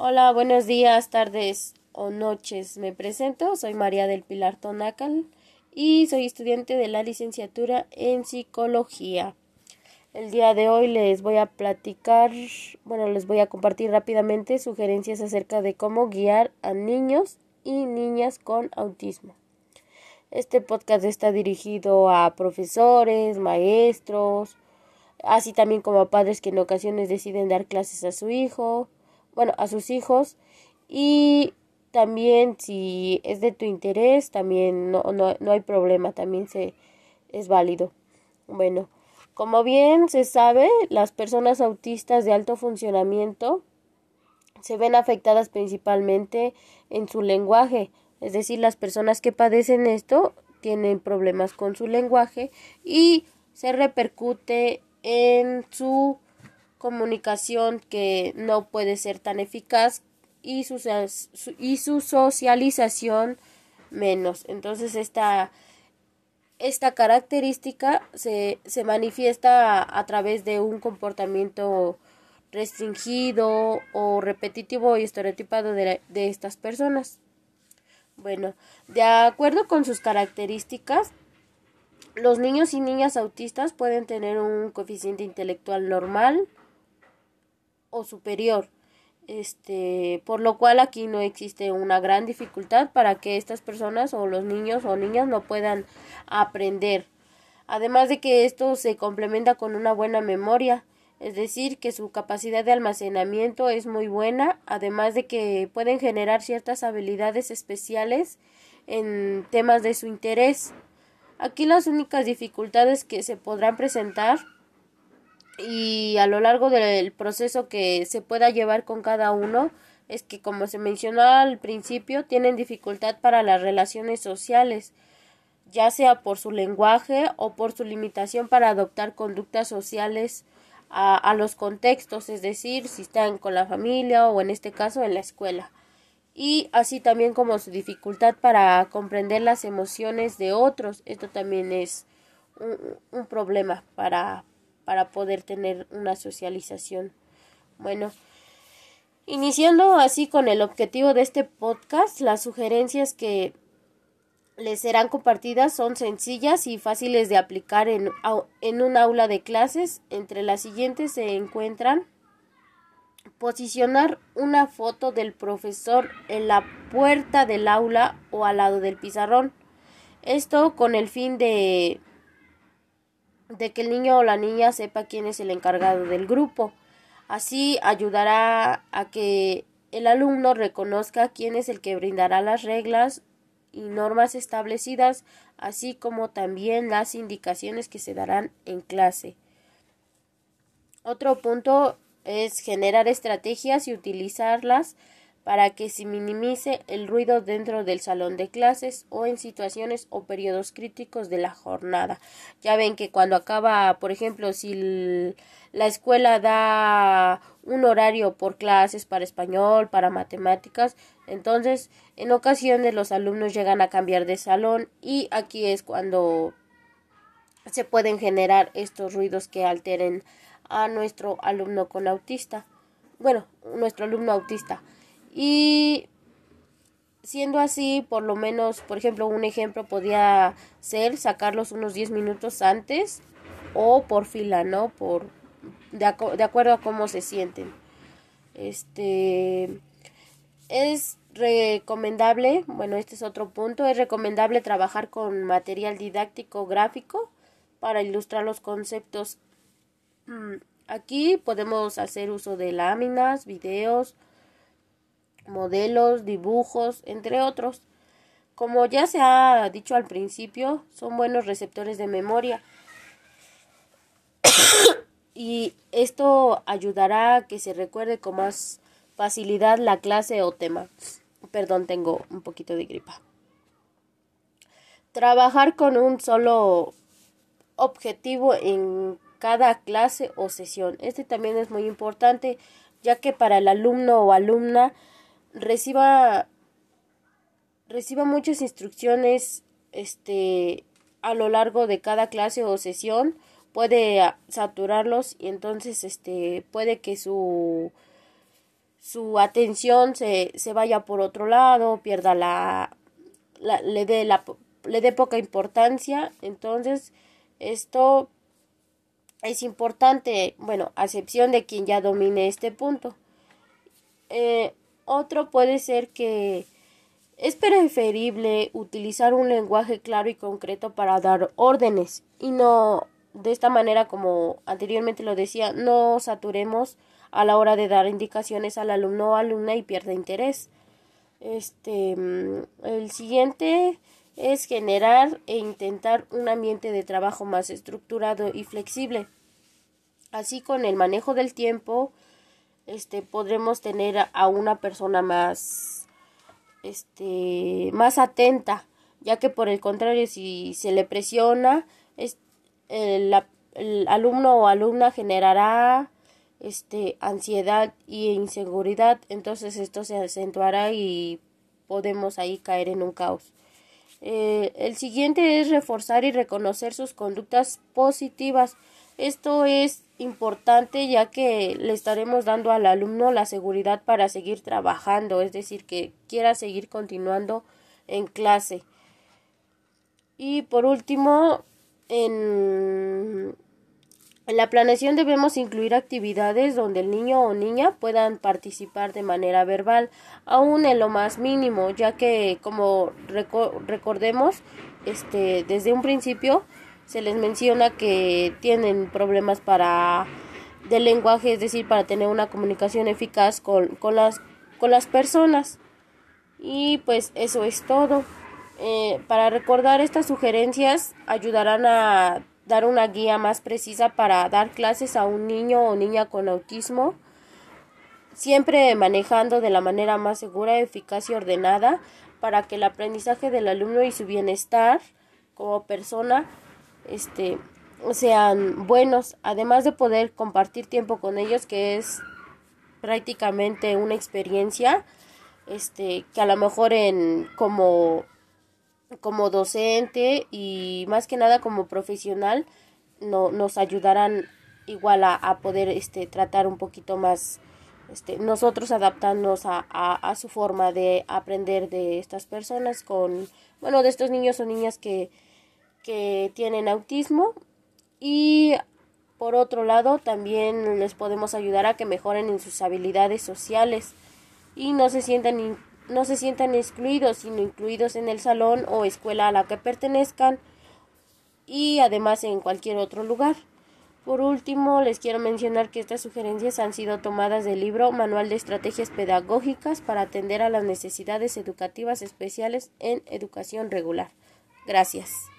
Hola, buenos días, tardes o noches. Me presento, soy María del Pilar Tonacal y soy estudiante de la licenciatura en psicología. El día de hoy les voy a platicar, bueno, les voy a compartir rápidamente sugerencias acerca de cómo guiar a niños y niñas con autismo. Este podcast está dirigido a profesores, maestros, así también como a padres que en ocasiones deciden dar clases a su hijo, bueno, a sus hijos y también si es de tu interés, también no, no, no hay problema, también se es válido. Bueno, como bien se sabe, las personas autistas de alto funcionamiento se ven afectadas principalmente en su lenguaje, es decir, las personas que padecen esto tienen problemas con su lenguaje y se repercute en su comunicación que no puede ser tan eficaz y su, y su socialización menos. Entonces esta, esta característica se, se manifiesta a, a, través de un comportamiento restringido o repetitivo y estereotipado de, de estas personas. Bueno, de acuerdo con sus características, los niños y niñas autistas pueden tener un coeficiente intelectual normal, o superior. Este, por lo cual aquí no existe una gran dificultad para que estas personas o los niños o niñas no puedan aprender. Además de que esto se complementa con una buena memoria, es decir, que su capacidad de almacenamiento es muy buena, además de que pueden generar ciertas habilidades especiales en temas de su interés. Aquí las únicas dificultades que se podrán presentar y a lo largo del proceso que se pueda llevar con cada uno es que como se mencionó al principio tienen dificultad para las relaciones sociales ya sea por su lenguaje o por su limitación para adoptar conductas sociales a, a los contextos, es decir, si están con la familia o en este caso en la escuela. Y así también como su dificultad para comprender las emociones de otros. Esto también es un, un problema para, para poder tener una socialización. Bueno, iniciando así con el objetivo de este podcast, las sugerencias que les serán compartidas son sencillas y fáciles de aplicar en, en un aula de clases. Entre las siguientes se encuentran posicionar una foto del profesor en la puerta del aula o al lado del pizarrón. Esto con el fin de de que el niño o la niña sepa quién es el encargado del grupo. Así ayudará a que el alumno reconozca quién es el que brindará las reglas y normas establecidas, así como también las indicaciones que se darán en clase. Otro punto es generar estrategias y utilizarlas para que se minimice el ruido dentro del salón de clases o en situaciones o periodos críticos de la jornada. Ya ven que cuando acaba, por ejemplo, si la escuela da un horario por clases para español, para matemáticas, entonces en ocasiones los alumnos llegan a cambiar de salón y aquí es cuando se pueden generar estos ruidos que alteren a nuestro alumno con autista. Bueno, nuestro alumno autista. Y siendo así, por lo menos, por ejemplo, un ejemplo podría ser sacarlos unos 10 minutos antes o por fila, ¿no? Por de, de acuerdo a cómo se sienten. Este es recomendable, bueno, este es otro punto, es recomendable trabajar con material didáctico gráfico para ilustrar los conceptos. Mm, aquí podemos hacer uso de láminas, videos, modelos, dibujos, entre otros. Como ya se ha dicho al principio, son buenos receptores de memoria. y esto ayudará a que se recuerde con más facilidad la clase o tema. Perdón, tengo un poquito de gripa. Trabajar con un solo objetivo en cada clase o sesión. Este también es muy importante, ya que para el alumno o alumna reciba reciba muchas instrucciones este a lo largo de cada clase o sesión puede saturarlos y entonces este puede que su su atención se, se vaya por otro lado, pierda la, la le dé la le dé poca importancia, entonces esto es importante, bueno, a excepción de quien ya domine este punto. Eh, otro puede ser que es preferible utilizar un lenguaje claro y concreto para dar órdenes y no de esta manera como anteriormente lo decía, no saturemos a la hora de dar indicaciones al alumno o alumna y pierda interés. Este, mm, el siguiente es generar e intentar un ambiente de trabajo más estructurado y flexible. Así con el manejo del tiempo, este podremos tener a una persona más este más atenta, ya que por el contrario si se le presiona es, el, alumno o alumna generará este ansiedad y inseguridad, entonces esto se acentuará y podemos ahí caer en un caos. Eh, el siguiente es reforzar y reconocer sus conductas positivas. Esto es importante ya que le estaremos dando al alumno la seguridad para seguir trabajando, es decir, que quiera seguir continuando en clase. Y por último, en en la planeación debemos incluir actividades donde el niño o niña puedan participar de manera verbal, aún en lo más mínimo, ya que como recordemos, este, desde un principio se les menciona que tienen problemas para del lenguaje, es decir, para tener una comunicación eficaz con, con, las, con las personas. Y pues eso es todo. Eh, para recordar estas sugerencias ayudarán a dar una guía más precisa para dar clases a un niño o niña con autismo, siempre manejando de la manera más segura, eficaz y ordenada para que el aprendizaje del alumno y su bienestar como persona este, sean buenos, además de poder compartir tiempo con ellos, que es prácticamente una experiencia este, que a lo mejor en como como docente y más que nada como profesional no, nos ayudarán igual a, poder este, tratar un poquito más este, nosotros adaptarnos a, a, su forma de aprender de estas personas con, bueno, de estos niños o niñas que, que tienen autismo y por otro lado también les podemos ayudar a que mejoren en sus habilidades sociales y no se sientan no se sientan excluidos, sino incluidos en el salón o escuela a la que pertenezcan y además en cualquier otro lugar. Por último, les quiero mencionar que estas sugerencias han sido tomadas del libro Manual de Estrategias Pedagógicas para atender a las necesidades educativas especiales en educación regular. Gracias.